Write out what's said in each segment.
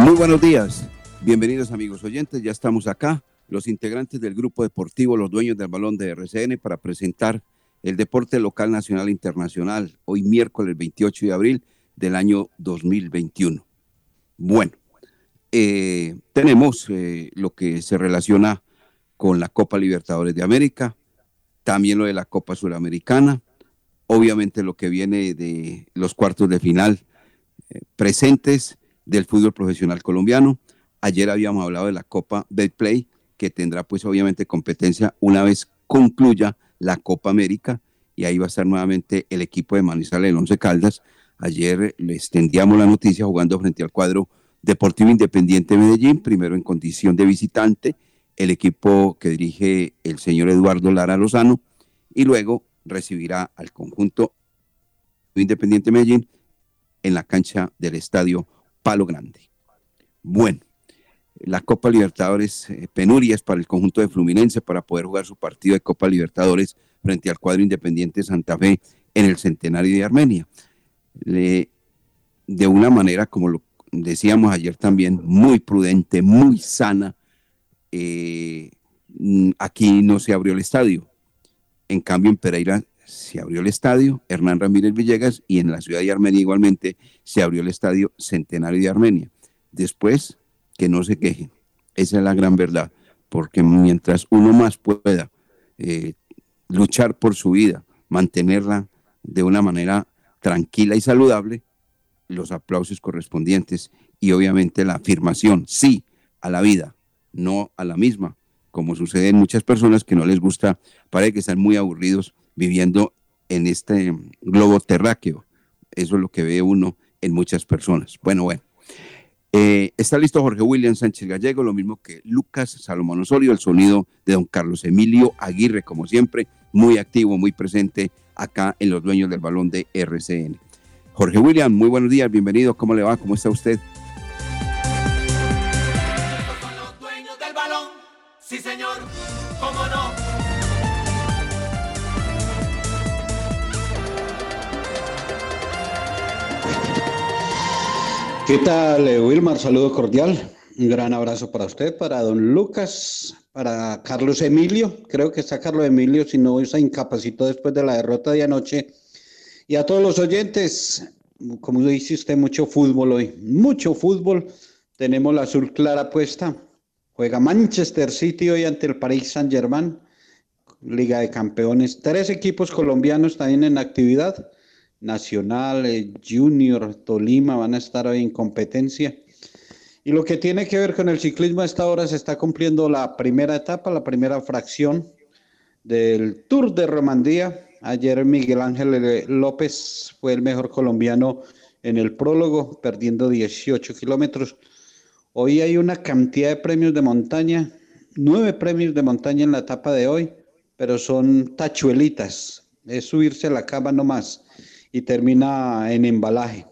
Muy buenos días, bienvenidos amigos oyentes, ya estamos acá, los integrantes del grupo deportivo, los dueños del balón de RCN para presentar el deporte local, nacional e internacional, hoy miércoles 28 de abril del año 2021. Bueno, eh, tenemos eh, lo que se relaciona con la Copa Libertadores de América, también lo de la Copa Suramericana, obviamente lo que viene de los cuartos de final eh, presentes del fútbol profesional colombiano. Ayer habíamos hablado de la Copa Betplay, que tendrá pues obviamente competencia una vez concluya la Copa América y ahí va a estar nuevamente el equipo de Manizales, el Once Caldas. Ayer le extendíamos la noticia jugando frente al cuadro Deportivo Independiente Medellín, primero en condición de visitante, el equipo que dirige el señor Eduardo Lara Lozano, y luego recibirá al conjunto Independiente Medellín en la cancha del estadio Palo Grande. Bueno, la Copa Libertadores, eh, penurias para el conjunto de Fluminense para poder jugar su partido de Copa Libertadores frente al cuadro Independiente Santa Fe en el Centenario de Armenia. de una manera, como lo decíamos ayer también, muy prudente, muy sana. Eh, aquí no se abrió el estadio. En cambio, en Pereira se abrió el estadio Hernán Ramírez Villegas y en la ciudad de Armenia igualmente se abrió el estadio Centenario de Armenia. Después, que no se quejen. Esa es la gran verdad, porque mientras uno más pueda eh, luchar por su vida, mantenerla de una manera tranquila y saludable, los aplausos correspondientes y obviamente la afirmación, sí, a la vida, no a la misma, como sucede en muchas personas que no les gusta, parece que están muy aburridos viviendo en este globo terráqueo. Eso es lo que ve uno en muchas personas. Bueno, bueno. Eh, está listo Jorge William Sánchez Gallego, lo mismo que Lucas Salomón Osorio, el sonido de don Carlos Emilio Aguirre, como siempre, muy activo, muy presente acá en los dueños del balón de RCN. Jorge William, muy buenos días, bienvenido, ¿cómo le va? ¿Cómo está usted? los dueños del balón, sí señor, cómo no. ¿Qué tal, eh, Wilmar? Saludo cordial. Un gran abrazo para usted, para don Lucas, para Carlos Emilio. Creo que está Carlos Emilio, si no se incapacitó después de la derrota de anoche. Y a todos los oyentes, como dice usted, mucho fútbol hoy. Mucho fútbol. Tenemos la azul clara puesta. Juega Manchester City hoy ante el Paris Saint-Germain. Liga de Campeones. Tres equipos colombianos también en actividad. Nacional, eh, Junior, Tolima van a estar hoy en competencia. Y lo que tiene que ver con el ciclismo a esta hora se está cumpliendo la primera etapa, la primera fracción del Tour de Romandía. Ayer Miguel Ángel eh, López fue el mejor colombiano en el prólogo, perdiendo 18 kilómetros. Hoy hay una cantidad de premios de montaña, nueve premios de montaña en la etapa de hoy, pero son tachuelitas, es subirse a la cama nomás y termina en embalaje.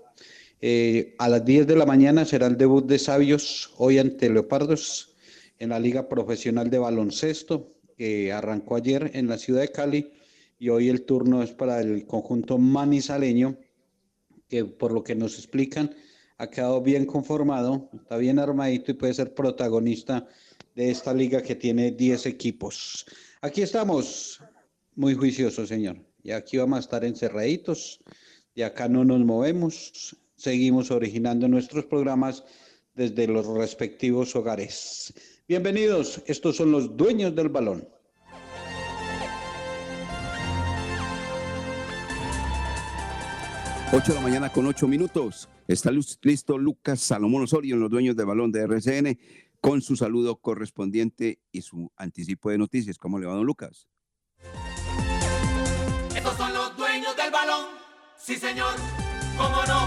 Eh, a las 10 de la mañana será el debut de Sabios hoy ante Leopardos en la Liga Profesional de Baloncesto. que arrancó ayer en la ciudad de Cali y hoy el turno es para el conjunto manizaleño, que por lo que nos explican ha quedado bien conformado, está bien armadito y puede ser protagonista de esta liga que tiene 10 equipos. Aquí estamos, muy juiciosos, señor. Y aquí vamos a estar encerraditos, y acá no nos movemos, seguimos originando nuestros programas desde los respectivos hogares. Bienvenidos, estos son los dueños del balón. Ocho de la mañana con ocho minutos. Está listo Lucas Salomón Osorio los dueños del balón de RCN con su saludo correspondiente y su anticipo de noticias. ¿Cómo le va, don Lucas? Sí, señor. ¿Cómo no?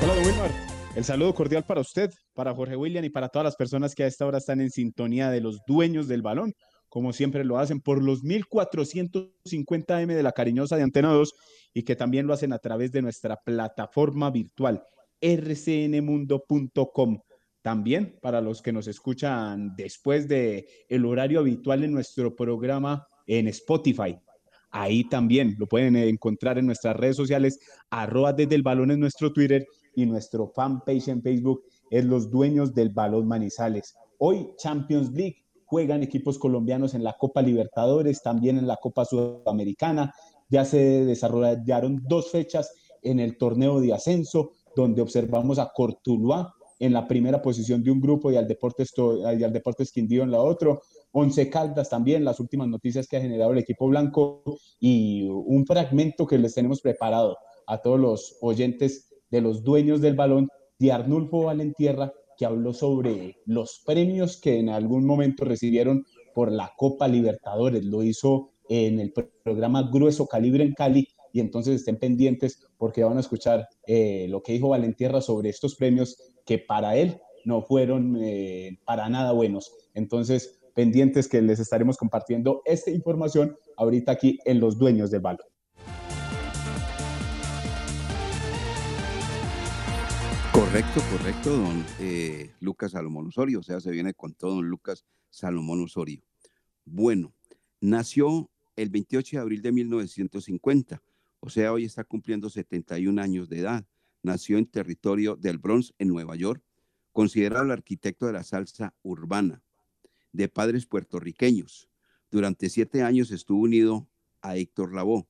Hola, Wilmar. El saludo cordial para usted, para Jorge William y para todas las personas que a esta hora están en sintonía de los dueños del balón, como siempre lo hacen por los 1450M de la cariñosa de Antena 2 y que también lo hacen a través de nuestra plataforma virtual rcnmundo.com. También para los que nos escuchan después de el horario habitual en nuestro programa en Spotify. Ahí también lo pueden encontrar en nuestras redes sociales, arroba desde el balón en nuestro Twitter y nuestro fanpage en Facebook es Los Dueños del Balón Manizales. Hoy Champions League juegan equipos colombianos en la Copa Libertadores, también en la Copa Sudamericana. Ya se desarrollaron dos fechas en el torneo de ascenso donde observamos a Cortuluá en la primera posición de un grupo y al Deportes, y al Deportes Quindío en la otra. Once Caldas también, las últimas noticias que ha generado el equipo blanco y un fragmento que les tenemos preparado a todos los oyentes de los dueños del balón de Arnulfo Valentierra, que habló sobre los premios que en algún momento recibieron por la Copa Libertadores. Lo hizo en el programa Grueso Calibre en Cali y entonces estén pendientes porque van a escuchar eh, lo que dijo Valentierra sobre estos premios que para él no fueron eh, para nada buenos. Entonces, pendientes que les estaremos compartiendo esta información ahorita aquí en Los Dueños del Balón. Correcto, correcto, don eh, Lucas Salomón Osorio. O sea, se viene con todo don Lucas Salomón Osorio. Bueno, nació el 28 de abril de 1950 o sea, hoy está cumpliendo 71 años de edad. Nació en territorio del Bronx, en Nueva York, considerado el arquitecto de la salsa urbana, de padres puertorriqueños. Durante siete años estuvo unido a Héctor Lavoe.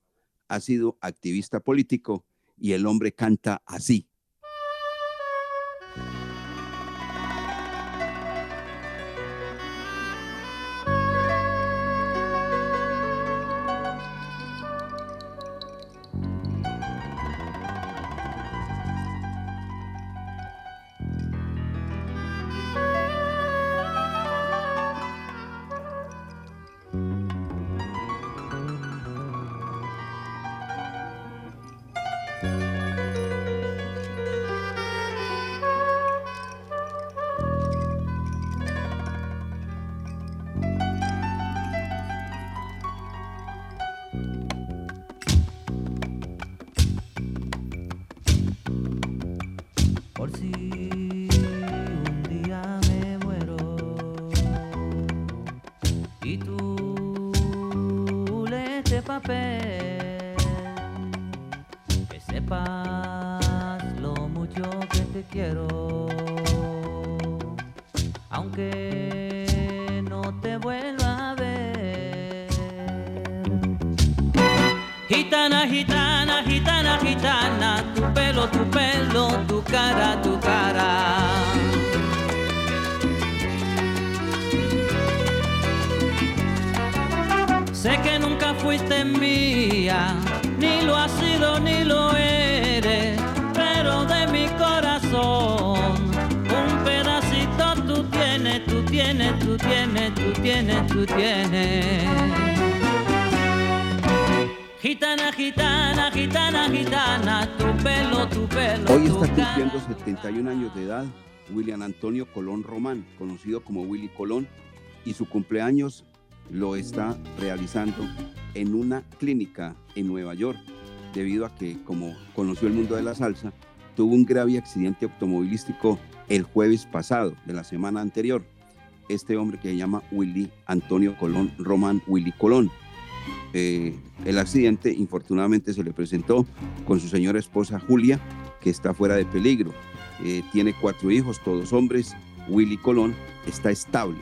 Ha sido activista político y el hombre canta así. Antonio Colón Román, conocido como Willy Colón, y su cumpleaños lo está realizando en una clínica en Nueva York, debido a que, como conoció el mundo de la salsa, tuvo un grave accidente automovilístico el jueves pasado de la semana anterior. este hombre que se llama Willy Antonio Colón, Román Willy Colón. Eh, el accidente infortunadamente se le presentó con su señora esposa Julia, que está fuera de peligro. Eh, tiene cuatro hijos, todos hombres. Willy Colón está estable,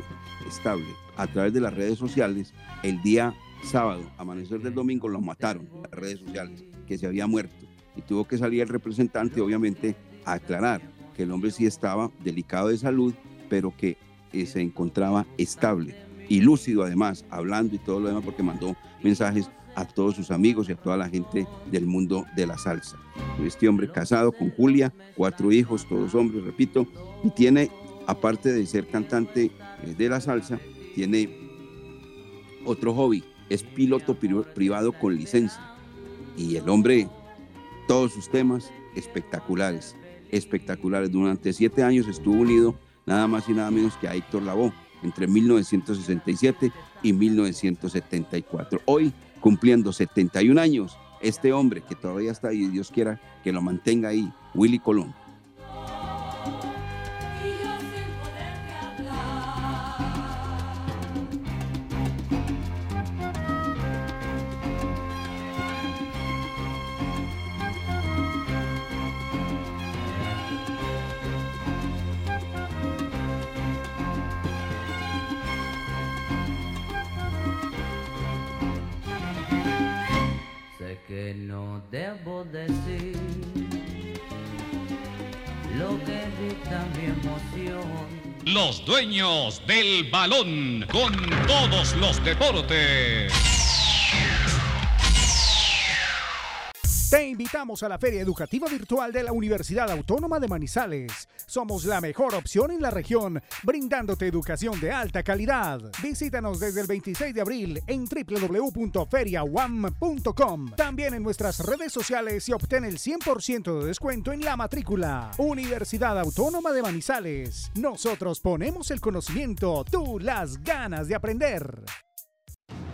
estable. A través de las redes sociales, el día sábado, amanecer del domingo, lo mataron las redes sociales, que se había muerto. Y tuvo que salir el representante, obviamente, a aclarar que el hombre sí estaba delicado de salud, pero que eh, se encontraba estable y lúcido además, hablando y todo lo demás, porque mandó mensajes a todos sus amigos y a toda la gente del mundo de la salsa. Este hombre casado con Julia, cuatro hijos, todos hombres, repito, y tiene, aparte de ser cantante eh, de la salsa, tiene otro hobby, es piloto privado con licencia. Y el hombre, todos sus temas espectaculares, espectaculares. Durante siete años estuvo unido nada más y nada menos que a Héctor Lavoe entre 1967 y 1974. Hoy, cumpliendo 71 años, este hombre que todavía está ahí, Dios quiera que lo mantenga ahí, Willy Colón. No debo decir lo que dicta mi emoción. Los dueños del balón con todos los deportes. Te invitamos a la Feria Educativa Virtual de la Universidad Autónoma de Manizales. Somos la mejor opción en la región, brindándote educación de alta calidad. Visítanos desde el 26 de abril en www.feriawam.com. También en nuestras redes sociales y obtén el 100% de descuento en la matrícula. Universidad Autónoma de Manizales. Nosotros ponemos el conocimiento, tú las ganas de aprender.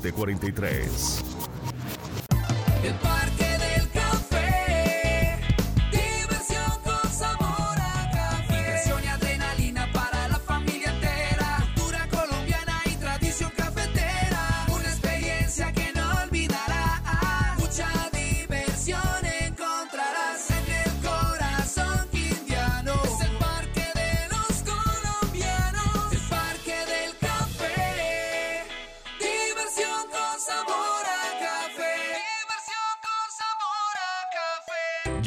743.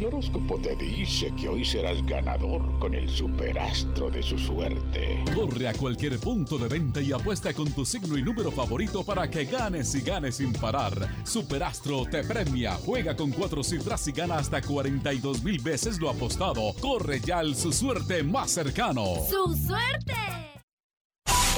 El horóscopo te dice que hoy serás ganador con el superastro de su suerte. Corre a cualquier punto de venta y apuesta con tu signo y número favorito para que ganes y ganes sin parar. Superastro te premia, juega con cuatro cifras y gana hasta 42 mil veces lo apostado. Corre ya al su suerte más cercano. ¡Su suerte!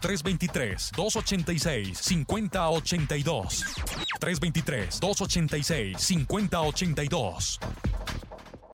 323-286-5082. 323-286-5082.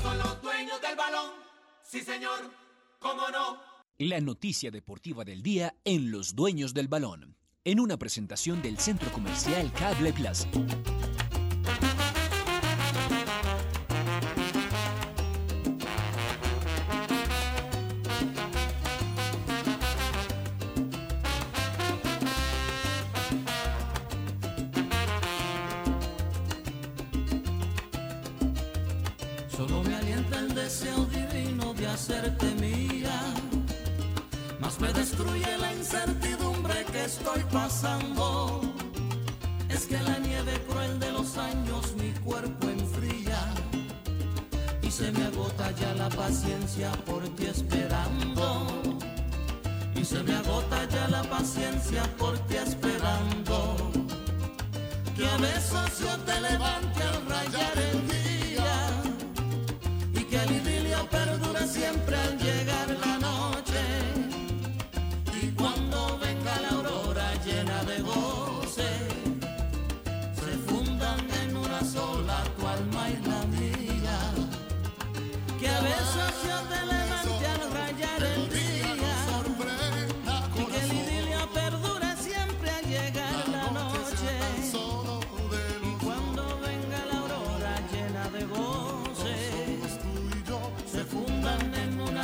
Son los dueños del balón. Sí, señor. ¿Cómo no? La noticia deportiva del día en Los Dueños del Balón, en una presentación del Centro Comercial Cable Plaza.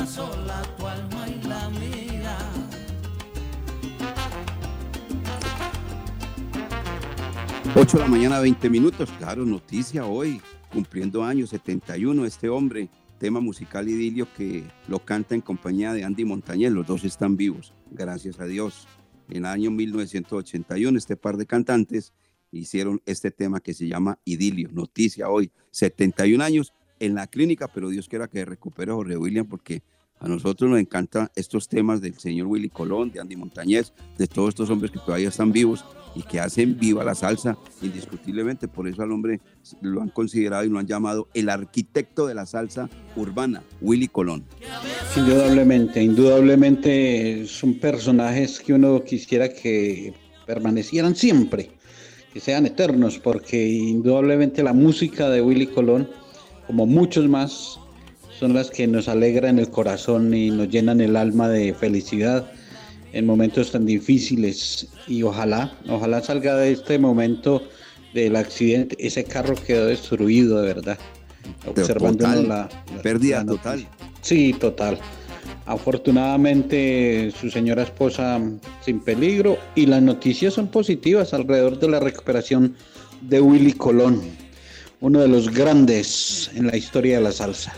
Sola tu alma y la mía. 8 de la mañana, 20 minutos. Claro, noticia hoy, cumpliendo años, 71, este hombre. Tema musical idilio que lo canta en compañía de Andy Montañez. Los dos están vivos, gracias a Dios. En el año 1981, este par de cantantes hicieron este tema que se llama Idilio. Noticia hoy, 71 años en la clínica, pero Dios quiera que recupere Jorge William porque a nosotros nos encantan estos temas del señor Willy Colón, de Andy Montañez, de todos estos hombres que todavía están vivos y que hacen viva la salsa indiscutiblemente. Por eso al hombre lo han considerado y lo han llamado el arquitecto de la salsa urbana, Willy Colón. Indudablemente, indudablemente son personajes que uno quisiera que permanecieran siempre, que sean eternos, porque indudablemente la música de Willy Colón, como muchos más, son las que nos alegran el corazón y nos llenan el alma de felicidad en momentos tan difíciles y ojalá, ojalá salga de este momento del accidente, ese carro quedó destruido de verdad. Observando total, la, la- pérdida la total. Sí, total. Afortunadamente su señora esposa sin peligro y las noticias son positivas alrededor de la recuperación de Willy Colón, uno de los grandes en la historia de la salsa.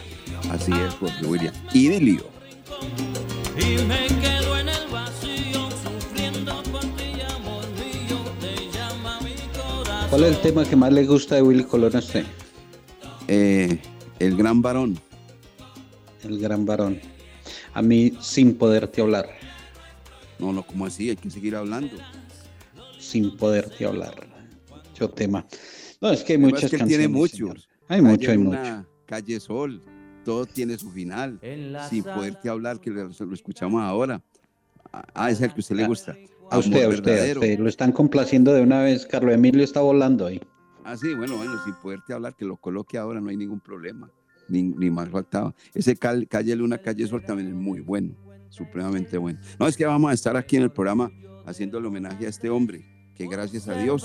Así es, Jorge William. Y me quedo en el vacío sufriendo por ti, amor mío, te llama mi corazón. ¿Cuál es el tema que más le gusta de Willy Colón a usted? Eh, el gran varón. El gran varón. A mí sin poderte hablar. No, no, ¿cómo así? Hay que seguir hablando. Sin poderte hablar. Mucho tema. No, es que hay pasa muchas es que canciones. tiene muchos. Hay mucho, Calle hay Luna, mucho. Calle Sol, todo tiene su final. Sin poderte hablar, que lo, lo escuchamos ahora. Ah, es el que a usted le gusta. A usted, a usted, a verdadero. usted. Lo están complaciendo de una vez. Carlos Emilio está volando ahí. Ah, sí, bueno, bueno, sin poderte hablar, que lo coloque ahora, no hay ningún problema. Ni, ni más faltaba. Ese cal- Calle Luna, Calle Sol también es muy bueno, supremamente bueno. No, es que vamos a estar aquí en el programa haciendo el homenaje a este hombre, que gracias a Dios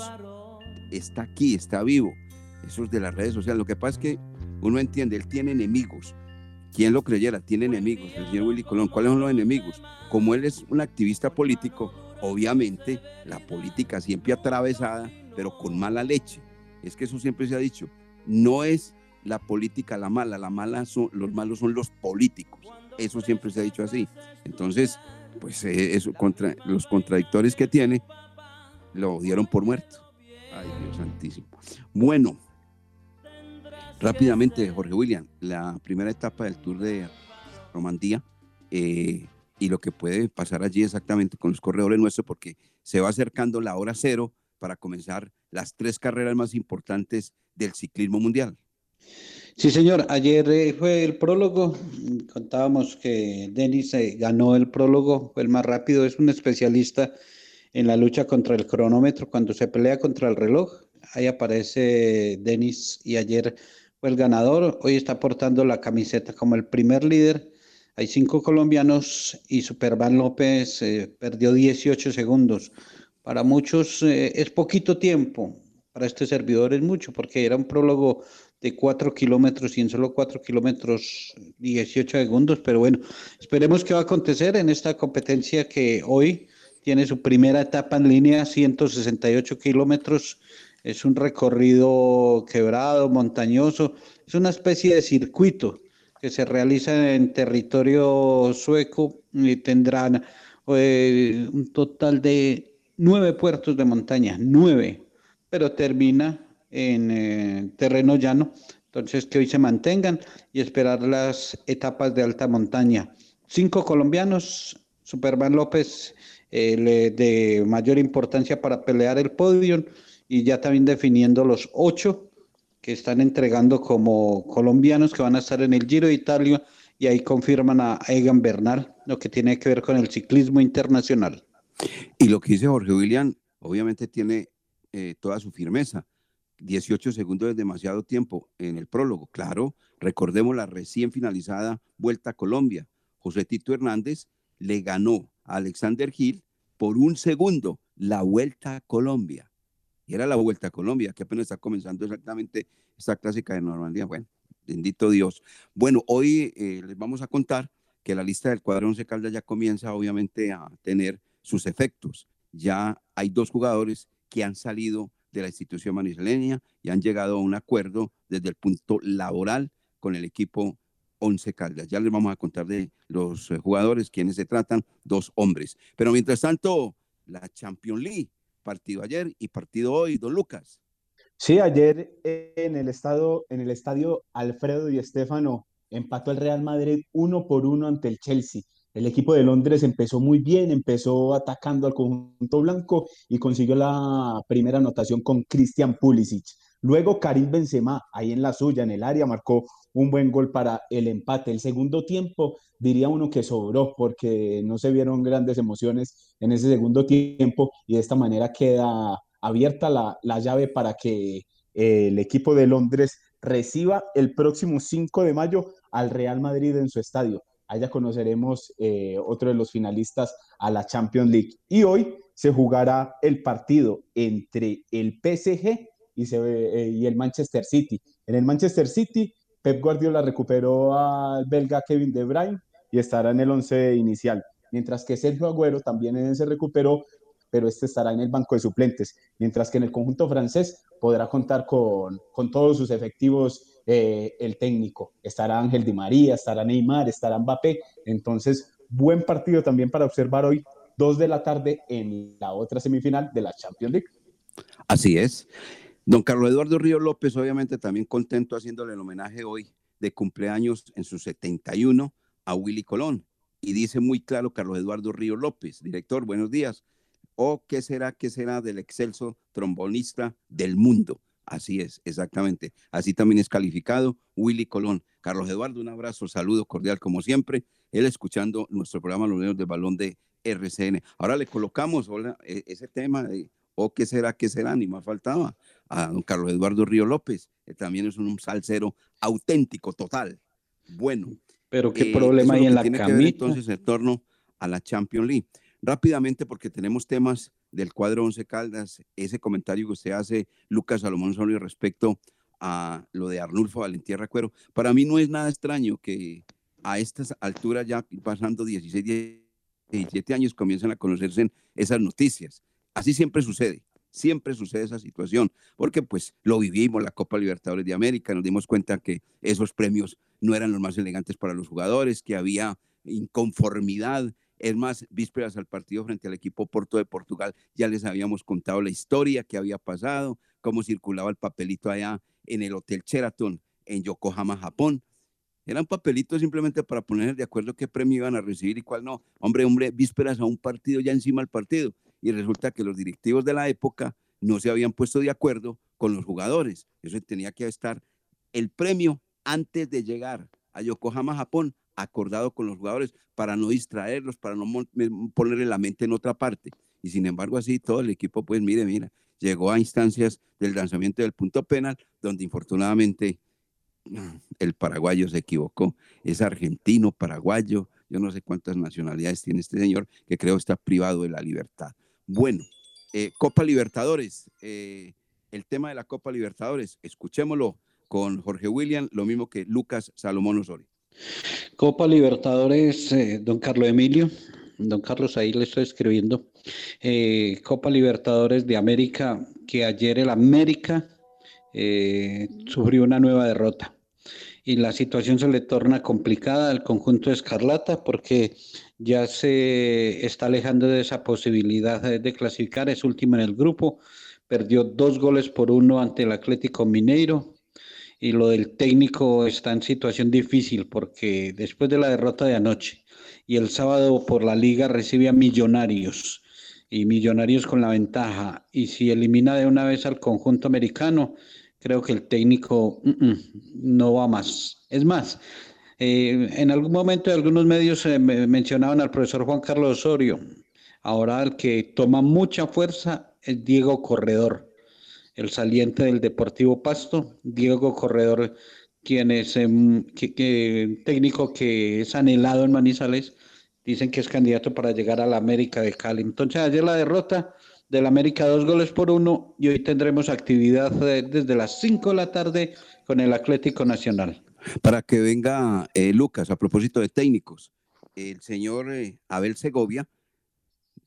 está aquí, está vivo. Eso es de las redes sociales. Lo que pasa es que uno entiende, él tiene enemigos. ¿Quién lo creyera? Tiene enemigos, el señor Willy Colón. ¿Cuáles son los enemigos? Como él es un activista político, obviamente la política siempre atravesada, pero con mala leche. Es que eso siempre se ha dicho. No es la política la mala, la mala son, los malos son los políticos. Eso siempre se ha dicho así. Entonces, pues eh, eso, contra, los contradictores que tiene lo dieron por muerto. Dios santísimo. Bueno, rápidamente, Jorge William, la primera etapa del Tour de Romandía eh, y lo que puede pasar allí exactamente con los corredores nuestros, porque se va acercando la hora cero para comenzar las tres carreras más importantes del ciclismo mundial. Sí, señor. Ayer eh, fue el prólogo. Contábamos que Denis eh, ganó el prólogo, fue el más rápido. Es un especialista en la lucha contra el cronómetro cuando se pelea contra el reloj. Ahí aparece Denis y ayer fue el ganador. Hoy está portando la camiseta como el primer líder. Hay cinco colombianos y Superman López eh, perdió 18 segundos. Para muchos es poquito tiempo, para este servidor es mucho porque era un prólogo de 4 kilómetros y en solo 4 kilómetros 18 segundos, pero bueno, esperemos qué va a acontecer en esta competencia que hoy tiene su primera etapa en línea, 168 kilómetros, es un recorrido quebrado, montañoso, es una especie de circuito que se realiza en territorio sueco y tendrán eh, un total de nueve puertos de montaña, nueve, pero termina en eh, terreno llano, entonces que hoy se mantengan y esperar las etapas de alta montaña. Cinco colombianos, Superman López de mayor importancia para pelear el podio y ya también definiendo los ocho que están entregando como colombianos que van a estar en el Giro de Italia y ahí confirman a Egan Bernal lo que tiene que ver con el ciclismo internacional. Y lo que dice Jorge William, obviamente tiene eh, toda su firmeza 18 segundos es demasiado tiempo en el prólogo. Claro, recordemos la recién finalizada Vuelta a Colombia. José Tito Hernández le ganó Alexander Gil por un segundo la Vuelta a Colombia. Y era la Vuelta a Colombia, que apenas está comenzando exactamente esta clásica de Normandía. Bueno, bendito Dios. Bueno, hoy eh, les vamos a contar que la lista del cuadro 11 Caldas ya comienza obviamente a tener sus efectos. Ya hay dos jugadores que han salido de la institución manizaleña y han llegado a un acuerdo desde el punto laboral con el equipo Once Caldas. Ya les vamos a contar de los eh, jugadores, quienes se tratan, dos hombres. Pero mientras tanto, la Champions League, partido ayer y partido hoy, don Lucas. Sí, ayer en el, estado, en el estadio Alfredo y Estefano empató el Real Madrid uno por uno ante el Chelsea. El equipo de Londres empezó muy bien, empezó atacando al conjunto blanco y consiguió la primera anotación con Christian Pulisic. Luego Karim Benzema, ahí en la suya, en el área, marcó un buen gol para el empate. El segundo tiempo, diría uno que sobró porque no se vieron grandes emociones en ese segundo tiempo y de esta manera queda abierta la, la llave para que eh, el equipo de Londres reciba el próximo 5 de mayo al Real Madrid en su estadio. Allá conoceremos eh, otro de los finalistas a la Champions League. Y hoy se jugará el partido entre el PSG eh, y el Manchester City. En el Manchester City, Pep Guardiola recuperó al belga Kevin De Bruyne y estará en el once inicial. Mientras que Sergio Agüero también se recuperó, pero este estará en el banco de suplentes. Mientras que en el conjunto francés podrá contar con, con todos sus efectivos eh, el técnico. Estará Ángel Di María, estará Neymar, estará Mbappé. Entonces, buen partido también para observar hoy, dos de la tarde en la otra semifinal de la Champions League. Así es. Don Carlos Eduardo Río López, obviamente también contento haciéndole el homenaje hoy de cumpleaños en su 71 a Willy Colón. Y dice muy claro Carlos Eduardo Río López, director, buenos días. ¿O oh, qué será, qué será del excelso trombonista del mundo? Así es, exactamente. Así también es calificado Willy Colón. Carlos Eduardo, un abrazo, saludo cordial como siempre. Él escuchando nuestro programa Los Niños del Balón de RCN. Ahora le colocamos e, ese tema o qué será, qué será, ni más faltaba, a don Carlos Eduardo Río López, que también es un salsero auténtico, total. Bueno. Pero qué eh, problema hay en la camita. entonces en torno a la Champions League. Rápidamente, porque tenemos temas del cuadro Once Caldas, ese comentario que usted hace, Lucas Salomón Solio, respecto a lo de Arnulfo Valentía Recuero. Para mí no es nada extraño que a estas alturas, ya pasando 16, 17 años, comiencen a conocerse esas noticias. Así siempre sucede, siempre sucede esa situación, porque pues lo vivimos, la Copa Libertadores de América, nos dimos cuenta que esos premios no eran los más elegantes para los jugadores, que había inconformidad. Es más, vísperas al partido frente al equipo Porto de Portugal, ya les habíamos contado la historia que había pasado, cómo circulaba el papelito allá en el Hotel Sheraton en Yokohama, Japón. Eran papelitos simplemente para poner de acuerdo qué premio iban a recibir y cuál no. Hombre, hombre, vísperas a un partido, ya encima del partido. Y resulta que los directivos de la época no se habían puesto de acuerdo con los jugadores. Eso tenía que estar el premio antes de llegar a Yokohama, Japón, acordado con los jugadores para no distraerlos, para no ponerle la mente en otra parte. Y sin embargo, así todo el equipo, pues mire, mira, llegó a instancias del lanzamiento del punto penal, donde infortunadamente el paraguayo se equivocó. Es argentino, paraguayo, yo no sé cuántas nacionalidades tiene este señor, que creo está privado de la libertad. Bueno, eh, Copa Libertadores, eh, el tema de la Copa Libertadores, escuchémoslo con Jorge William, lo mismo que Lucas Salomón Osorio. Copa Libertadores, eh, don Carlos Emilio, don Carlos, ahí le estoy escribiendo. Copa Libertadores de América, que ayer el América sufrió una nueva derrota. Y la situación se le torna complicada al conjunto de Escarlata porque ya se está alejando de esa posibilidad de clasificar, es último en el grupo, perdió dos goles por uno ante el Atlético Mineiro, y lo del técnico está en situación difícil porque después de la derrota de anoche y el sábado por la liga recibe a Millonarios y Millonarios con la ventaja y si elimina de una vez al conjunto americano, creo que el técnico no va más. Es más, eh, en algún momento algunos medios eh, mencionaban al profesor Juan Carlos Osorio. Ahora el que toma mucha fuerza es Diego Corredor el saliente del Deportivo Pasto, Diego Corredor, quien es em, técnico que es anhelado en Manizales, dicen que es candidato para llegar a la América de Cali. Entonces ayer la derrota del América dos goles por uno y hoy tendremos actividad eh, desde las 5 de la tarde con el Atlético Nacional. Para que venga eh, Lucas, a propósito de técnicos, el señor eh, Abel Segovia,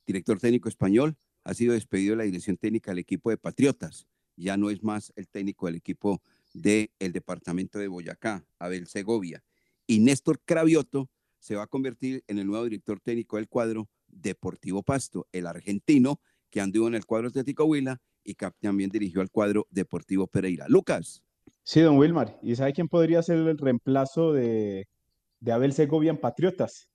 director técnico español, ha sido despedido de la dirección técnica del equipo de Patriotas ya no es más el técnico del equipo del departamento de Boyacá, Abel Segovia. Y Néstor Cravioto se va a convertir en el nuevo director técnico del cuadro Deportivo Pasto, el argentino que anduvo en el cuadro Atlético Huila y también dirigió al cuadro Deportivo Pereira. Lucas. Sí, don Wilmar. ¿Y sabe quién podría ser el reemplazo de, Abel Segovia en Patriotas?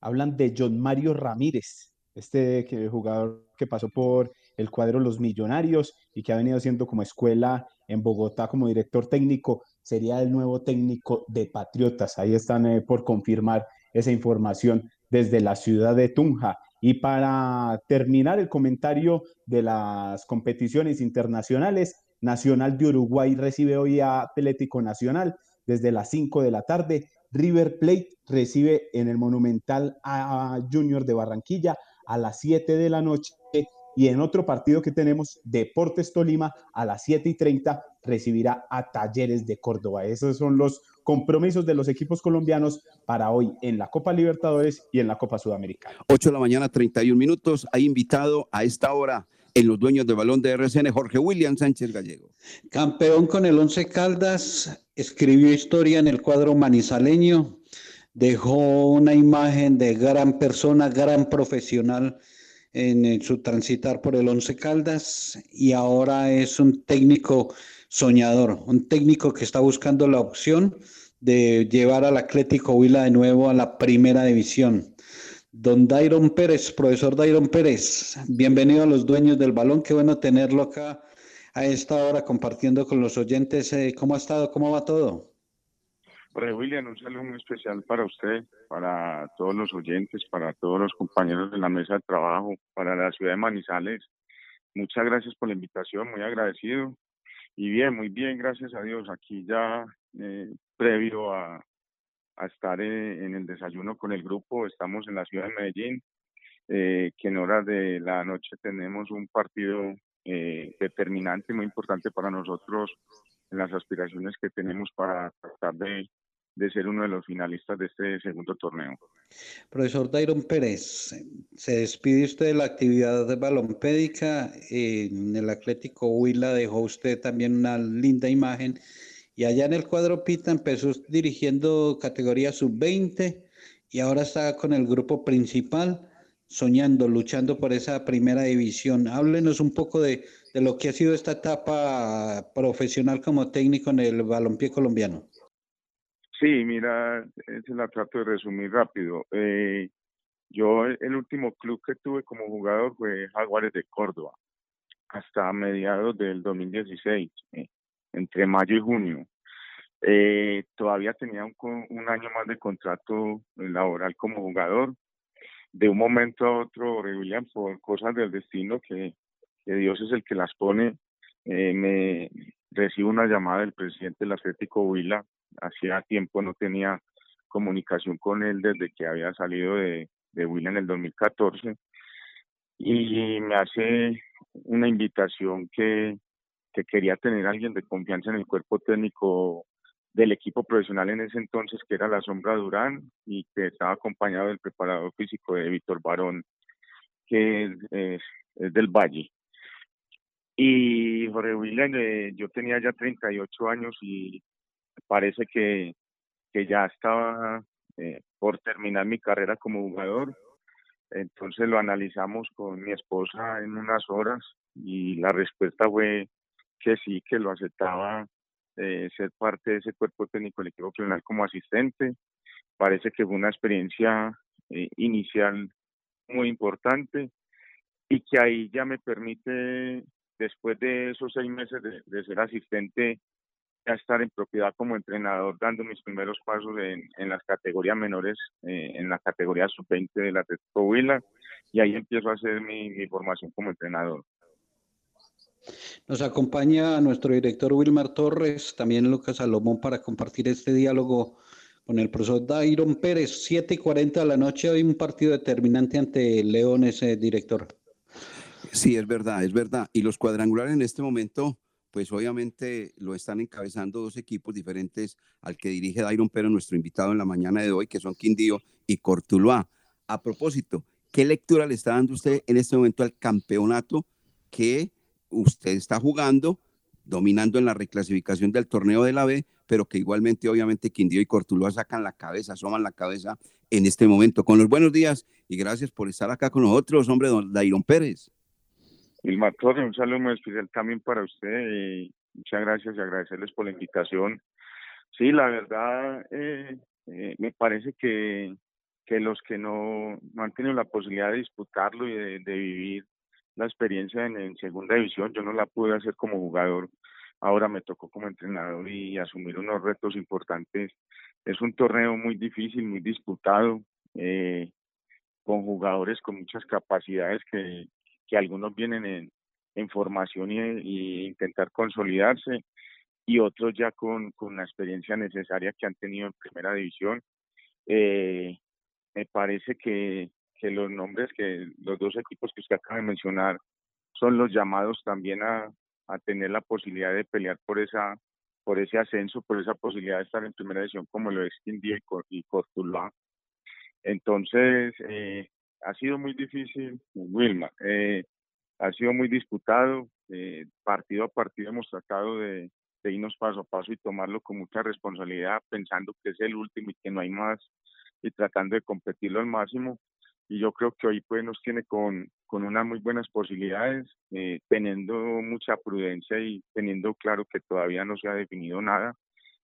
Hablan de John Mario Ramírez, este jugador que pasó por el cuadro Los Millonarios y que ha venido siendo como escuela en Bogotá como director técnico, sería el nuevo técnico de Patriotas. Ahí están eh, por confirmar esa información desde la ciudad de Tunja. Y para terminar el comentario de las competiciones internacionales, Nacional de Uruguay recibe hoy a Atlético Nacional desde las 5 de la tarde. River Plate recibe en el Monumental a Junior de Barranquilla a las 7 de la noche y en otro partido que tenemos, Deportes Tolima, a las 7 y 30 recibirá a Talleres de Córdoba. Esos son los compromisos de los equipos colombianos para hoy en la Copa Libertadores y en la Copa Sudamericana. 8 de la mañana, 31 minutos. Hay invitado a esta hora en los dueños del balón de RCN, Jorge William Sánchez Gallego. Campeón con el Once Caldas, escribió historia en el cuadro manizaleño, dejó una imagen de gran persona, gran profesional en, su transitar por el Once Caldas y ahora es un técnico soñador, un técnico que está buscando la opción de llevar al Atlético Huila de nuevo a la primera división. Don Dairon Pérez, profesor Dairon Pérez, bienvenido a los dueños del balón, qué bueno tenerlo acá a esta hora compartiendo con los oyentes. Eh, ¿Cómo ha estado? ¿Cómo va todo? Jorge William, un saludo muy especial para usted, para todos los oyentes, para todos los compañeros de la mesa de trabajo, para la ciudad de Manizales. Muchas gracias por la invitación, muy agradecido. Y bien, muy bien, gracias a Dios. Aquí ya eh, previo a, estar eh, en, el desayuno con el grupo, estamos en la ciudad de Medellín, eh, que en horas de la noche tenemos un partido determinante, muy importante para nosotros en las aspiraciones que tenemos para tratar de, de ser uno de los finalistas de este segundo torneo. Profesor Dairon Pérez, se despide usted de la actividad de balompédica. En el Atlético Huila dejó usted también una linda imagen. Y allá en el cuadro Pita empezó dirigiendo categoría sub-20 y ahora está con el grupo principal, soñando, luchando por esa primera división. Háblenos un poco de, de lo que ha sido esta etapa profesional como técnico en el balompié colombiano. Sí, mira, se la trato de resumir rápido. Eh, yo el último club que tuve como jugador fue Jaguares de Córdoba, hasta mediados del 2016, eh, entre mayo y junio. Eh, todavía tenía un, año más de contrato laboral como jugador. De un momento a otro, William, por cosas del destino que, Dios es el que las pone, me recibo una llamada del presidente del Atlético Huila hacía tiempo no tenía comunicación con él desde que había salido de, de Huila en el 2014 y me hace una invitación que, que quería tener alguien de confianza en el cuerpo técnico del equipo profesional en ese entonces, que era la Sombra Durán, y que estaba acompañado del preparador físico de Víctor Barón, que es, es, del Valle. Y Jorge William, eh, yo tenía ya 38 años y parece que, que ya estaba eh, por terminar mi carrera como jugador. Entonces lo analizamos con mi esposa en unas horas y la respuesta fue que sí, que lo aceptaba eh, ser parte de ese cuerpo técnico del equipo profesional como asistente. Parece que fue una experiencia eh, inicial muy importante y que ahí ya me permite, después de esos seis meses de, ser asistente, a estar en propiedad como entrenador, dando mis primeros pasos en, en las categorías menores, eh, en la categoría sub-20 de la Huila, y ahí empiezo a hacer mi, mi, formación como entrenador. Nos acompaña nuestro director Wilmar Torres, también Lucas Salomón, para compartir este diálogo con el profesor Dairon Pérez. 7 y 40 de la noche, hoy un partido determinante ante Leones, eh, director. Sí, es verdad, es verdad. Y los cuadrangulares en este momento pues obviamente lo están encabezando dos equipos diferentes al que dirige Dairon Pérez, nuestro invitado en la mañana de hoy, que son Quindío y Cortuluá. A propósito, ¿qué lectura le está dando usted en este momento al campeonato que usted está jugando, dominando en la reclasificación del torneo de la B, pero que igualmente obviamente Quindío y Cortuluá sacan la cabeza, asoman la cabeza en este momento? Con los buenos días y gracias por estar acá con nosotros, hombre, don Dairon Pérez. Vilma Torre, un saludo muy especial también para usted muchas gracias y agradecerles por la invitación. Sí, la verdad, eh, eh, me parece que, que los que no, no, han tenido la posibilidad de disputarlo y de vivir la experiencia en, en, segunda división, yo no la pude hacer como jugador, ahora me tocó como entrenador y asumir unos retos importantes. Es un torneo muy difícil, muy disputado, eh, con jugadores con muchas capacidades que, que algunos vienen en, en formación y, intentar consolidarse y otros ya con, con la experiencia necesaria que han tenido en primera división. Eh, me parece que, que los nombres que los dos equipos que usted acaba de mencionar son los llamados también a, a tener la posibilidad de pelear por esa por ese ascenso, por esa posibilidad de estar en primera división como lo es Quindío y, Cortuluá. Entonces, eh, ha sido muy difícil, Wilma. Eh, ha sido muy disputado. Eh, partido a partido hemos tratado de, de, irnos paso a paso y tomarlo con mucha responsabilidad, pensando que es el último y que no hay más, y tratando de competirlo al máximo. Y yo creo que hoy pues nos tiene con, con unas muy buenas posibilidades, eh, teniendo mucha prudencia y teniendo claro que todavía no se ha definido nada.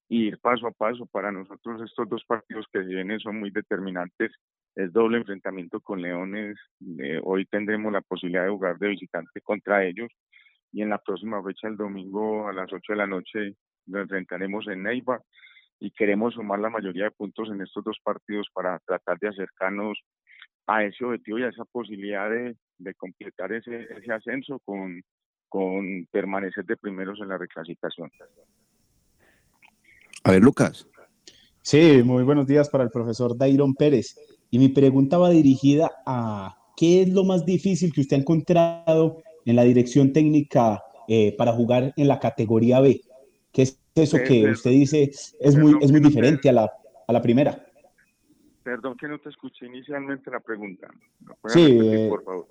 Y ir paso a paso para nosotros estos dos partidos que vienen son muy determinantes es doble enfrentamiento con Leones. Eh, hoy tendremos la posibilidad de jugar de visitante contra ellos y en la próxima fecha, el domingo a las 8 de la noche, nos enfrentaremos en Neiva y queremos sumar la mayoría de puntos en estos dos partidos para tratar de acercarnos a ese objetivo y a esa posibilidad de, de completar ese, ese ascenso con, con permanecer de primeros en la reclasificación. A ver, Lucas. Sí, muy buenos días para el profesor Dairon Pérez. Y mi pregunta va dirigida a qué es lo más difícil que usted ha encontrado en la dirección técnica eh, para jugar en la categoría B. ¿Qué es eso que usted dice es muy, es muy diferente a la, a la primera? Perdón que no te escuché inicialmente la pregunta. Sí, eh, por favor.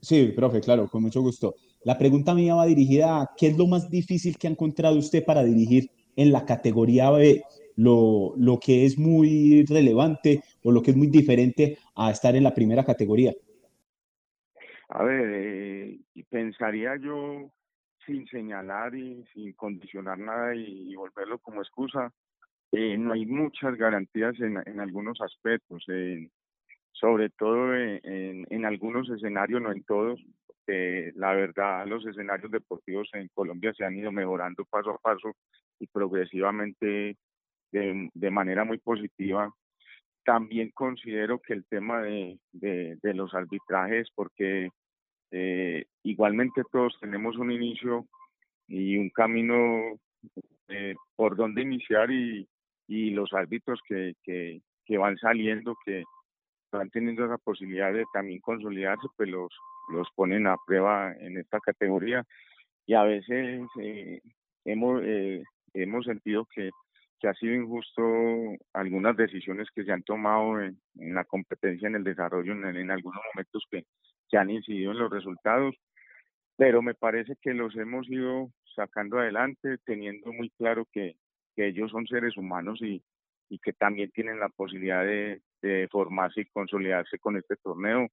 Sí, profe, claro, con mucho gusto. La pregunta mía va dirigida a qué es lo más difícil que ha encontrado usted para dirigir en la categoría B, lo, lo que es muy relevante o lo que es muy diferente a estar en la primera categoría. A ver, eh, pensaría yo sin señalar y sin condicionar nada y, volverlo como excusa, eh, no hay muchas garantías en, en algunos aspectos, sobre todo en, en, algunos escenarios, no en todos. la verdad, los escenarios deportivos en Colombia se han ido mejorando paso a paso y progresivamente de, de manera muy positiva. También considero que el tema de, de, los arbitrajes, porque eh, igualmente todos tenemos un inicio y un camino eh, por donde iniciar y, y los árbitros que, que, van saliendo, que van teniendo la posibilidad de también consolidarse, pues los, los ponen a prueba en esta categoría. Y a veces eh, hemos, hemos sentido que, que ha sido injusto algunas decisiones que se han tomado en, en la competencia, en el desarrollo, en, en algunos momentos que, que han incidido en los resultados, pero me parece que los hemos ido sacando adelante, teniendo muy claro que, ellos son seres humanos y, y que también tienen la posibilidad de, formarse y consolidarse con este torneo.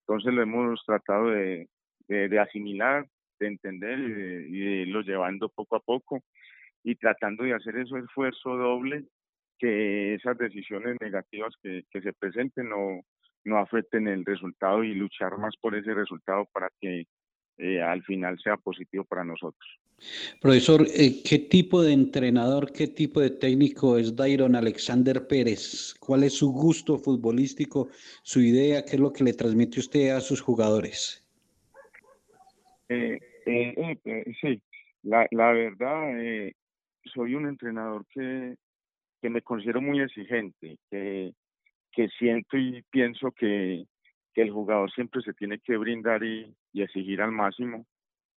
Entonces lo hemos tratado de, de, asimilar, de entender y de, y irlo llevando poco a poco y tratando de hacer ese esfuerzo doble que esas decisiones negativas que, que se presenten no, no afecten el resultado y luchar más por ese resultado para que eh, al final sea positivo para nosotros. Profesor, eh, ¿qué tipo de entrenador, qué tipo de técnico es Dairon Alexander Pérez? ¿Cuál es su gusto futbolístico, su idea? ¿Qué es lo que le transmite usted a sus jugadores? Eh, sí, la, la verdad, soy un entrenador que, que me considero muy exigente, que que siento y pienso que, que el jugador siempre se tiene que brindar y, y exigir al máximo,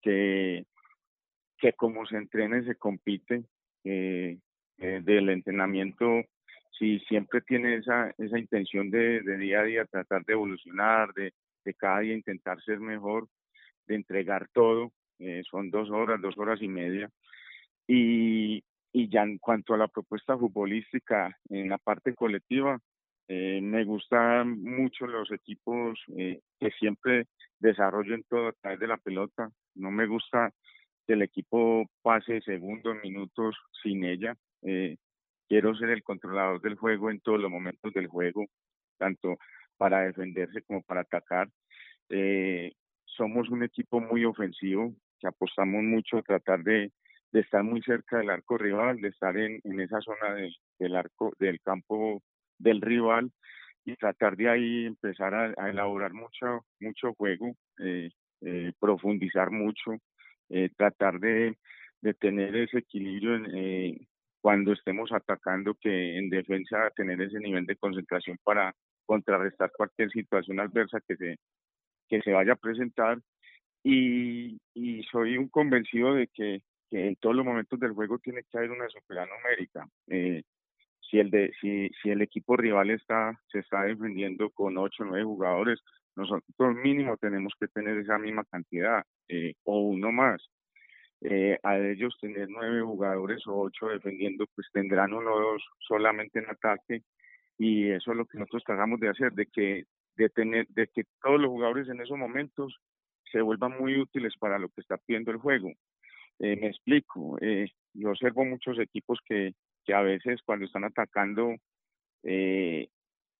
que, que como se entrena y se compite, eh, del entrenamiento, si siempre tiene esa, esa intención de, de día a día tratar de evolucionar, de, de cada día intentar ser mejor, de entregar todo, eh, son dos horas, dos horas y media. Y, y ya en cuanto a la propuesta futbolística en la parte colectiva, eh, me gustan mucho los equipos eh, que siempre desarrollen todo a través de la pelota. No me gusta que el equipo pase segundos, minutos sin ella. Eh, quiero ser el controlador del juego en todos los momentos del juego, tanto para defenderse como para atacar. somos un equipo muy ofensivo, que apostamos mucho a tratar de, estar muy cerca del arco rival, de estar en, en esa zona de, del arco del campo del rival y tratar de ahí empezar a, elaborar mucho, mucho juego, eh, eh, profundizar mucho, eh, tratar de, tener ese equilibrio en, cuando estemos atacando, que en defensa tener ese nivel de concentración para contrarrestar cualquier situación adversa que se, que se vaya a presentar. Y, soy un convencido de que, que en todos los momentos del juego tiene que haber una superioridad numérica. Eh, si el de si, si el equipo rival está se está defendiendo con ocho o nueve jugadores nosotros mínimo tenemos que tener esa misma cantidad eh, o uno más. Eh, a ellos tener nueve jugadores o ocho defendiendo pues tendrán uno o dos solamente en ataque y eso es lo que nosotros tratamos de hacer de que de tener de que todos los jugadores en esos momentos se vuelvan muy útiles para lo que está pidiendo el juego. Eh, me explico yo observo muchos equipos que a veces cuando están atacando, eh,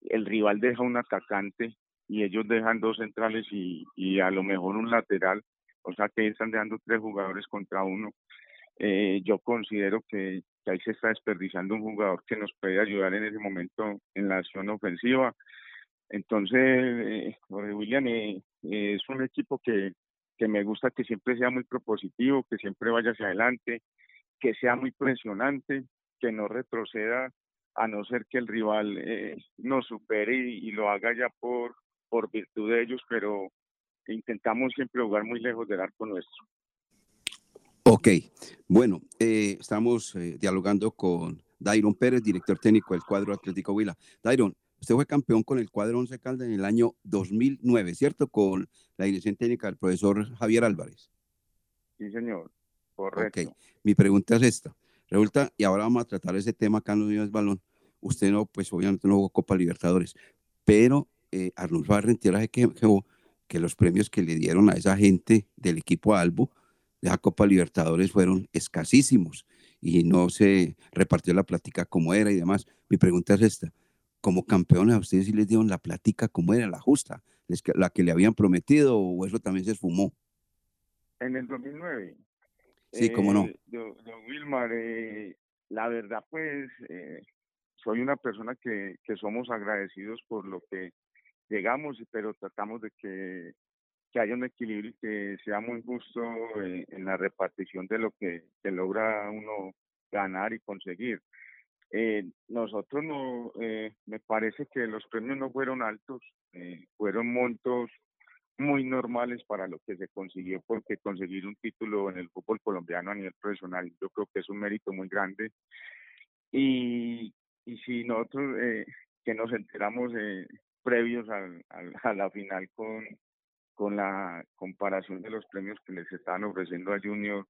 el rival deja un atacante y ellos dejan dos centrales y, y a lo mejor un lateral, o sea que están dejando tres jugadores contra uno. Eh, yo considero que, ahí se está desperdiciando un jugador que nos puede ayudar en ese momento en la acción ofensiva. Entonces, eh, William es un equipo que, que me gusta que siempre sea muy propositivo, que siempre vaya hacia adelante, que sea muy presionante, que no retroceda a no ser que el rival eh, nos supere y, lo haga ya por, por virtud de ellos, pero intentamos siempre jugar muy lejos del arco nuestro. Ok, bueno, eh, estamos eh, dialogando con Dairon Pérez, director técnico del cuadro Atlético Huila. Dairon, usted fue campeón con el cuadro Once Caldas en el año 2009, ¿cierto? Con la dirección técnica del profesor Javier Álvarez. Sí, señor, correcto. Ok, mi pregunta es esta. Resulta, y ahora vamos a tratar ese tema acá en los Días Balón. Usted no, pues obviamente no jugó Copa Libertadores, pero eh, Arnulfo que, los premios que le dieron a esa gente del equipo Albo de la Copa Libertadores fueron escasísimos y no se repartió la plática como era y demás. Mi pregunta es esta, como campeones a ustedes sí les dieron la plática como era, la justa, la que le habían prometido o eso también se esfumó? En el 2009. Sí, cómo no. Eh, don, Wilmar, eh, la verdad pues eh, soy una persona que, que somos agradecidos por lo que llegamos, pero tratamos de que que haya un equilibrio y que sea muy justo en, en la repartición de lo que se logra uno ganar y conseguir. Eh, nosotros no, eh, me parece que los premios no fueron altos, eh, fueron montos muy normales para lo que se consiguió, porque conseguir un título en el fútbol colombiano a nivel profesional, yo creo que es un mérito muy grande. Y, y si nosotros eh, que nos enteramos eh, previos al, a la final con, la comparación de los premios que les estaban ofreciendo a Junior,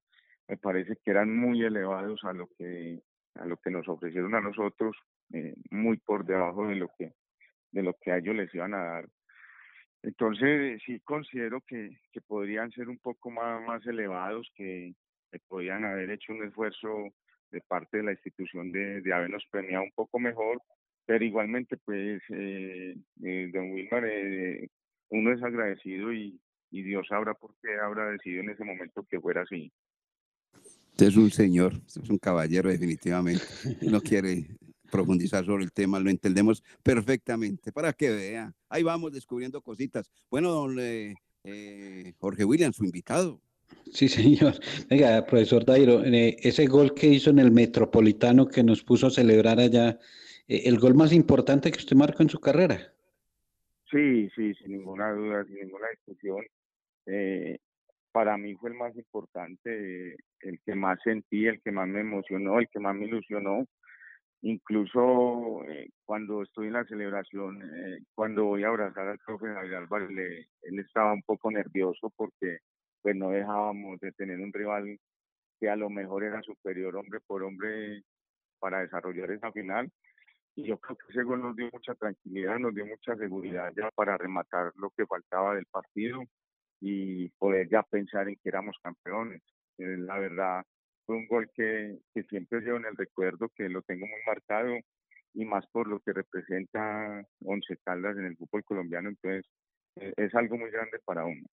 me parece que eran muy elevados a lo que a lo que nos ofrecieron a nosotros, eh, muy por debajo de lo que de lo que a ellos les iban a dar. Entonces sí considero que, podrían ser un poco más, elevados, que, que podían haber hecho un esfuerzo de parte de la institución de, de habernos premiado un poco mejor, pero igualmente pues eh, eh, don Wilmar eh, uno es agradecido y, y Dios sabrá por qué habrá decidido en ese momento que fuera así. Usted es un señor, usted es un caballero definitivamente. No quiere profundizar sobre el tema, lo entendemos perfectamente, para que vea. Ahí vamos descubriendo cositas. Bueno, don eh, eh, Jorge William, su invitado. Sí, señor. Venga, profesor Dairo, eh, ese gol que hizo en el Metropolitano que nos puso a celebrar allá, el gol más importante que usted marcó en su carrera. Sí, sí, sin ninguna duda, sin ninguna discusión. Eh, para mí fue el más importante, el que más sentí, el que más me emocionó, el que más me ilusionó. Incluso eh, cuando estoy en la celebración, eh, cuando voy a abrazar al profe Javier Álvarez, le, él estaba un poco nervioso porque pues no dejábamos de tener un rival que a lo mejor era superior hombre por hombre para desarrollar esa final y yo creo que ese gol nos dio mucha tranquilidad, nos dio mucha seguridad ya para rematar lo que faltaba del partido y poder ya pensar en que éramos campeones. Eh, la verdad, fue un gol que, que siempre llevo en el recuerdo, que lo tengo muy marcado y más por lo que representa Once Caldas en el fútbol colombiano, entonces eh, es algo muy grande para uno.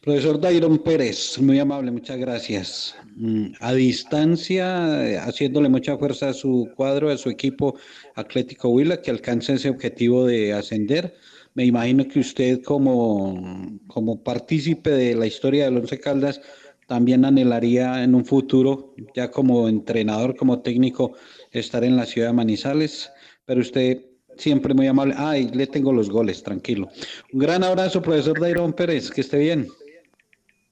Profesor Dairon Pérez, muy amable, muchas gracias. Mm, A distancia, eh, haciéndole mucha fuerza a su cuadro, a su equipo Atlético Huila, que alcance ese objetivo de ascender. Me imagino que usted como, como partícipe de la historia del Once Caldas también anhelaría en un futuro, ya como entrenador, como técnico, estar en la ciudad de Manizales, pero usted siempre muy amable. Ay, le tengo los goles, tranquilo. Un gran abrazo, profesor Dairon Pérez, que esté bien.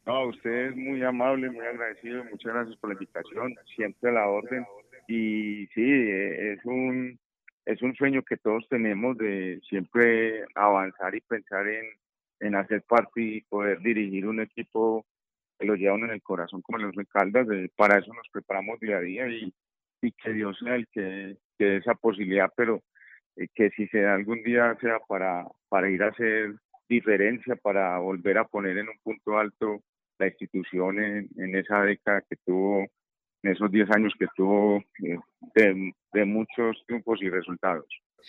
No, usted es muy amable, muy agradecido, muchas gracias por la invitación, siempre a la orden. Y sí, eh, es un, es un sueño que todos tenemos de siempre avanzar y pensar en, en hacer parte y poder dirigir un equipo que lo lleva uno en el corazón como los Caldas. De, para eso nos preparamos día a día y, y que Dios sea el que, que dé esa posibilidad, pero que si se algún día sea para, para ir a hacer diferencia, para volver a poner en un punto alto la institución en, en esa década que tuvo, en esos 10 años que tuvo eh, de, de, muchos triunfos y resultados.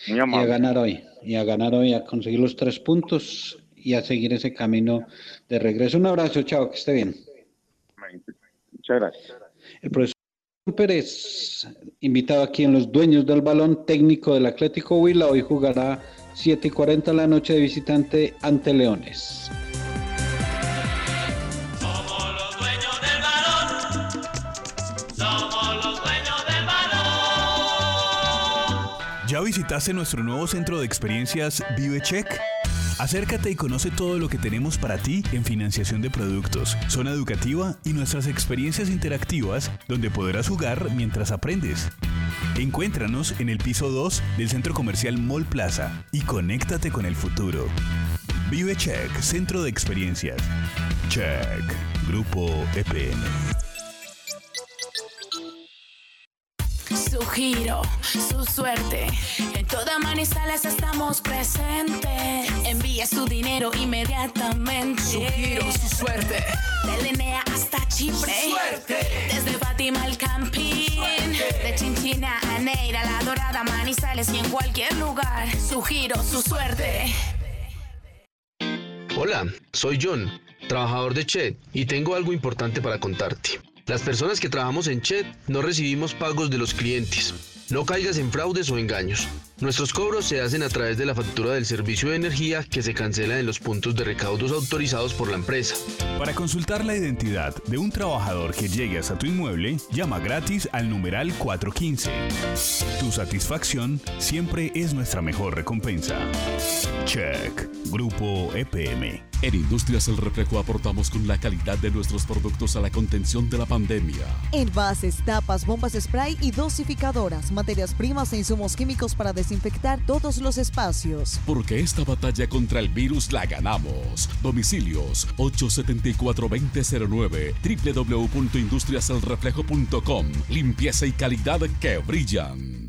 Muy y a ganar hoy, y a ganar hoy, a conseguir los tres puntos y a seguir ese camino de regreso. Un abrazo, chao, que esté bien. Muchas gracias. El profesor Pérez, invitado aquí en Los Dueños del Balón, técnico del Atlético Huila, hoy jugará 7 y 40 la noche de visitante ante Leones. ¿Ya visitaste nuestro nuevo centro de experiencias ViveCheck? Acércate y conoce todo lo que tenemos para ti en financiación de productos, zona educativa y nuestras experiencias interactivas donde podrás jugar mientras aprendes. Encuéntranos en el piso 2 del centro comercial Mall Plaza y conéctate con el futuro. Vive Check, Centro de Experiencias. Check, Grupo EPN. Su giro, su suerte. En toda Manizales estamos presentes. Envía su dinero inmediatamente. Su giro, su suerte. De Linea hasta Chipre. Su suerte. Desde Fátima al Campín. De Chinchina a Neira, La Dorada, Manizales y en cualquier lugar. Su giro, su suerte. Hola, soy John, trabajador de Chet, y tengo algo importante para contarte. Las personas que trabajamos en Chet no recibimos pagos de los clientes. No caigas en fraudes o engaños. Nuestros cobros se hacen a través de la factura del servicio de energía que se cancela en los puntos de recaudos autorizados por la empresa. Para consultar la identidad de un trabajador que llegue hasta tu inmueble, llama gratis al numeral 415. Tu satisfacción siempre es nuestra mejor recompensa. Check. Grupo EPM. En Industrias El Reflejo aportamos con la calidad de nuestros productos a la contención de la pandemia. Envases, tapas, bombas spray y dosificadoras, materias primas e insumos químicos para desinfectar todos los espacios. Porque esta batalla contra el virus la ganamos. Domicilios 874-2009 www.industriaselreflejo.com Limpieza y calidad que brillan.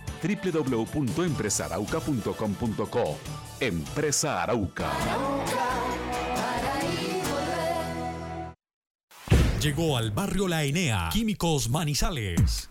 www.empresarauca.com.co. Empresa Arauca. Llegó al barrio La Enea, Químicos Manizales.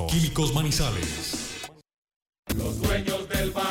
Químicos Manizales. Los dueños del balón,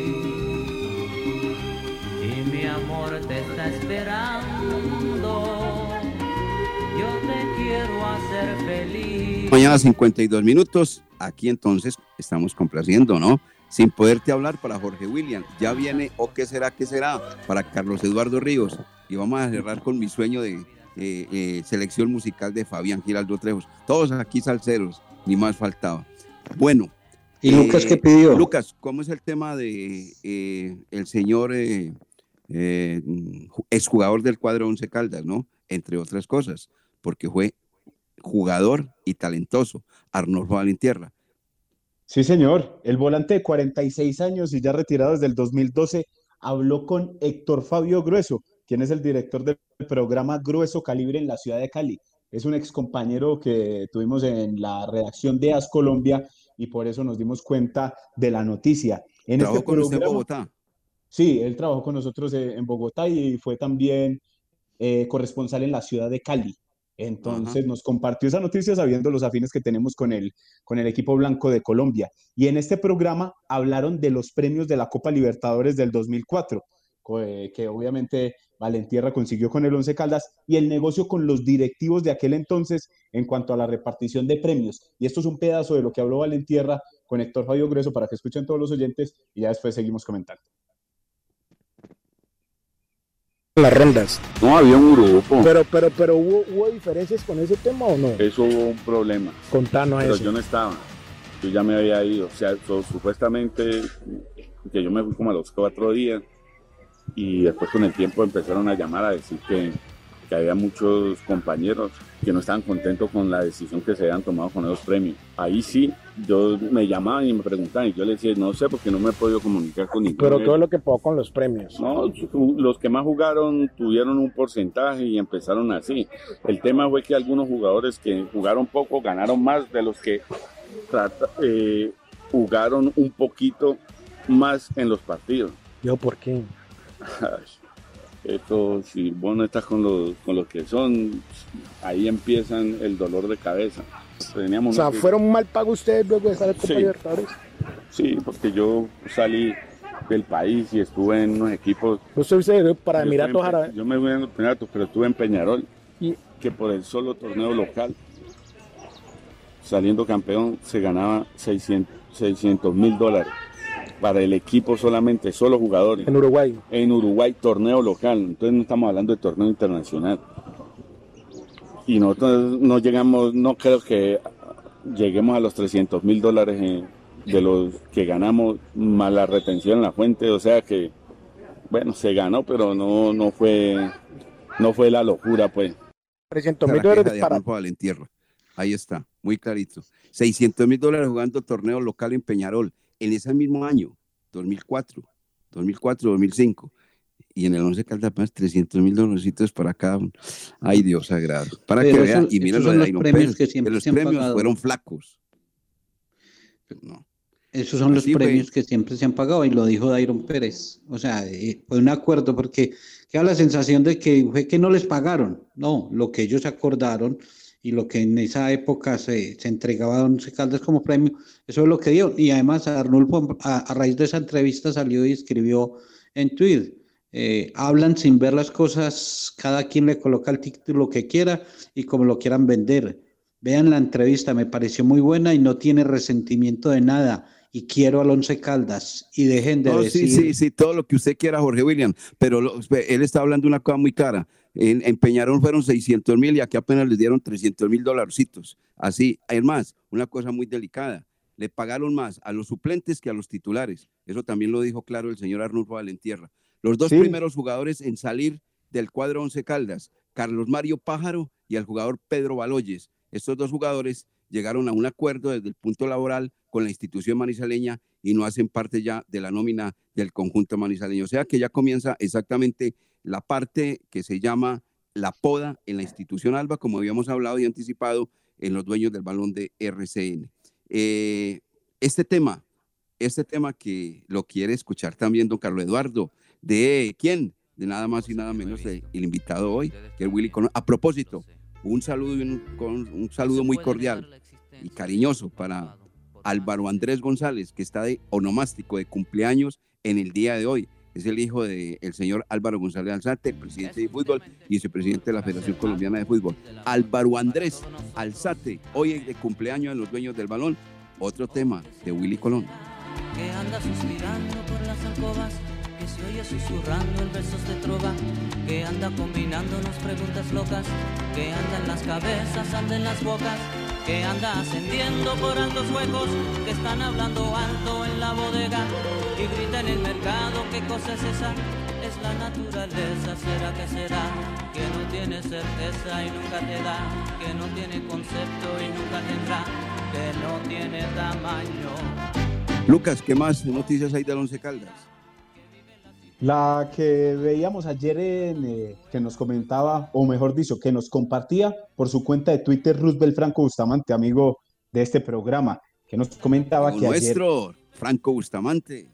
amor te está esperando. Yo te quiero hacer feliz. Mañana 52 minutos. Aquí entonces estamos complaciendo, ¿no? Sin poderte hablar para Jorge William. Ya viene o qué será, qué será para Carlos Eduardo Ríos. Y vamos a cerrar con mi sueño de eh, eh, selección musical de Fabián Giraldo Trejos. Todos aquí salseros, ni más faltaba. Bueno, ¿Y Lucas qué pidió? Lucas, ¿cómo es el tema de eh, el señor eh, eh, exjugador del cuadro Once Caldas, ¿no? Entre otras cosas, porque fue jugador y talentoso, Arnolfo Valentierra. Sí, señor. El volante de 46 años y ya retirado desde el 2012 habló con Héctor Fabio Grueso, quien es el director del programa Grueso Calibre en la ciudad de Cali. Es un ex compañero que tuvimos en la redacción de AS Colombia y por eso nos dimos cuenta de la noticia. En ¿Trabajó este con usted en programa- Bogotá? Sí, él trabajó con nosotros eh, en Bogotá y fue también eh, corresponsal en la ciudad de Cali. Entonces nos compartió esa noticia sabiendo los afines que tenemos con el, con el equipo blanco de Colombia. Y en este programa hablaron de los premios de la Copa Libertadores del 2004, co- eh, que obviamente Valentierra consiguió con el Once Caldas, y el negocio con los directivos de aquel entonces en cuanto a la repartición de premios. Y esto es un pedazo de lo que habló Valentierra con Héctor Fabio Grueso para que escuchen todos los oyentes y ya después seguimos comentando. Las rondas. No, había un grupo. Pero, pero, pero ¿hubo, hubo diferencias con ese tema o no? Eso hubo un problema. Contanos Pero eso. yo no estaba. Yo ya me había ido. O sea, so- supuestamente que yo me fui como a los cuatro días y después con el tiempo empezaron a llamar a decir que, que había muchos compañeros que no estaban contentos con la decisión que se habían tomado con esos premios. Ahí sí, yo me llamaban y me preguntaban y yo les decía, no sé porque no me he podido comunicar con ninguno. Pero todo ellos". lo que pasó con los premios. No, los que más jugaron tuvieron un porcentaje y empezaron así. El tema fue que algunos jugadores que jugaron poco ganaron más de los que eh, jugaron un poquito más en los partidos. ¿Yo por qué? Esto, si vos no estás con los, con los que son, ahí empiezan el dolor de cabeza. Teníamos O sea, ¿fueron mal pagos ustedes luego de estar en Copa Sí. Libertadores? Sí, porque yo salí del país y estuve en unos equipos ¿Usted se para Emiratos Árabes? Yo me fui en Emiratos, pero estuve en Peñarol, Y- que por el solo torneo local, saliendo campeón, se ganaba 600 mil dólares. Para el equipo solamente, solo jugadores. En Uruguay. En Uruguay, torneo local. Entonces no estamos hablando de torneo internacional. Y nosotros no llegamos, no creo que lleguemos a los 300 mil dólares en- de los que ganamos, más la retención en la fuente. O sea que, bueno, se ganó, pero no, no fue, no fue la locura, pues. 300 La mil dólares de para... Ahí está, muy clarito. 600 mil dólares jugando torneo local en Peñarol en ese mismo año, 2004, 2004, 2005. Y en el 11 Caldas más 300 mil dólares para cada uno. Ay, Dios sagrado. Para Pero que vean, y mira lo de los Dairon premios Pérez, que siempre los se han premios pagado. fueron flacos. Esos son los Así fue. premios que siempre se han pagado y lo dijo Dairon Pérez. O sea, eh, fue un acuerdo porque queda la sensación de que fue que no les pagaron. No, lo que ellos acordaron y lo que en esa época se, se entregaba a Once Caldas como premio, eso es lo que dio. Y además Arnulfo a, a raíz de esa entrevista salió y escribió en Twitter. eh, hablan sin ver las cosas, cada quien le coloca el título que quiera y como lo quieran vender. Vean la entrevista, me pareció muy buena y no tiene resentimiento de nada. Y quiero al Once Caldas y dejen de No, decir. sí, sí, sí, todo lo que usted quiera, Jorge William, pero lo- él está hablando de una cosa muy cara. En, en Peñarol fueron 600 mil y aquí apenas les dieron 300 mil dolarcitos. Así, además, una cosa muy delicada. Le pagaron más a los suplentes que a los titulares. Eso también lo dijo claro el señor Arnulfo Valentierra. Los dos Sí. primeros jugadores en salir del cuadro Once Caldas, Carlos Mario Pájaro y el jugador Pedro Baloyes. Estos dos jugadores llegaron a un acuerdo desde el punto laboral con la institución manizaleña y no hacen parte ya de la nómina del conjunto manizaleño. O sea que ya comienza exactamente la parte que se llama la poda en la institución Alba, como habíamos hablado y anticipado en los dueños del balón de RCN. Eh, este tema, este tema que lo quiere escuchar también don Carlos Eduardo, de quién, de nada más y nada menos el invitado hoy, que es Willy Colón. A propósito, un saludo, y un, un saludo muy cordial y cariñoso para Álvaro Andrés González, que está de onomástico de cumpleaños en el día de hoy. Es el hijo del señor Álvaro González Alzate, presidente de fútbol y vicepresidente de la Federación Colombiana de Fútbol. Álvaro Andrés Alzate, hoy es de cumpleaños en los dueños del balón. Otro tema de Willy Colón. que anda suspirando por las alcobas, que se oye susurrando en versos de trova, que anda combinándonos preguntas locas, que anda en las cabezas, anda en las bocas, que anda ascendiendo por altos huecos, que están hablando alto en la bodega y grita en el mercado qué cosa es esa. Es la naturaleza, será que será, que no tiene certeza y nunca te da, que no tiene concepto y nunca tendrá, que no tiene tamaño. Lucas, ¿qué más noticias hay del Once Caldas? La que veíamos ayer en, eh, que nos comentaba, o mejor dicho, que nos compartía por su cuenta de Twitter Roosevelt Franco Bustamante, amigo de este programa, que nos comentaba Como que nuestro ayer, Franco Bustamante.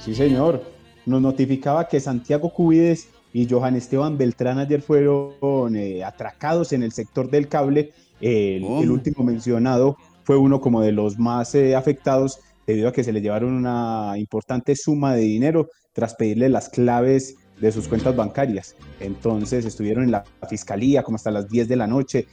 sí señor, nos notificaba que Santiago Cubides y Johan Esteban Beltrán ayer fueron eh, atracados en el sector del cable. El, el último mencionado fue uno como de los más eh, afectados debido a que se le llevaron una importante suma de dinero tras pedirle las claves de sus cuentas bancarias. Entonces estuvieron en la fiscalía como hasta las 10 de la noche,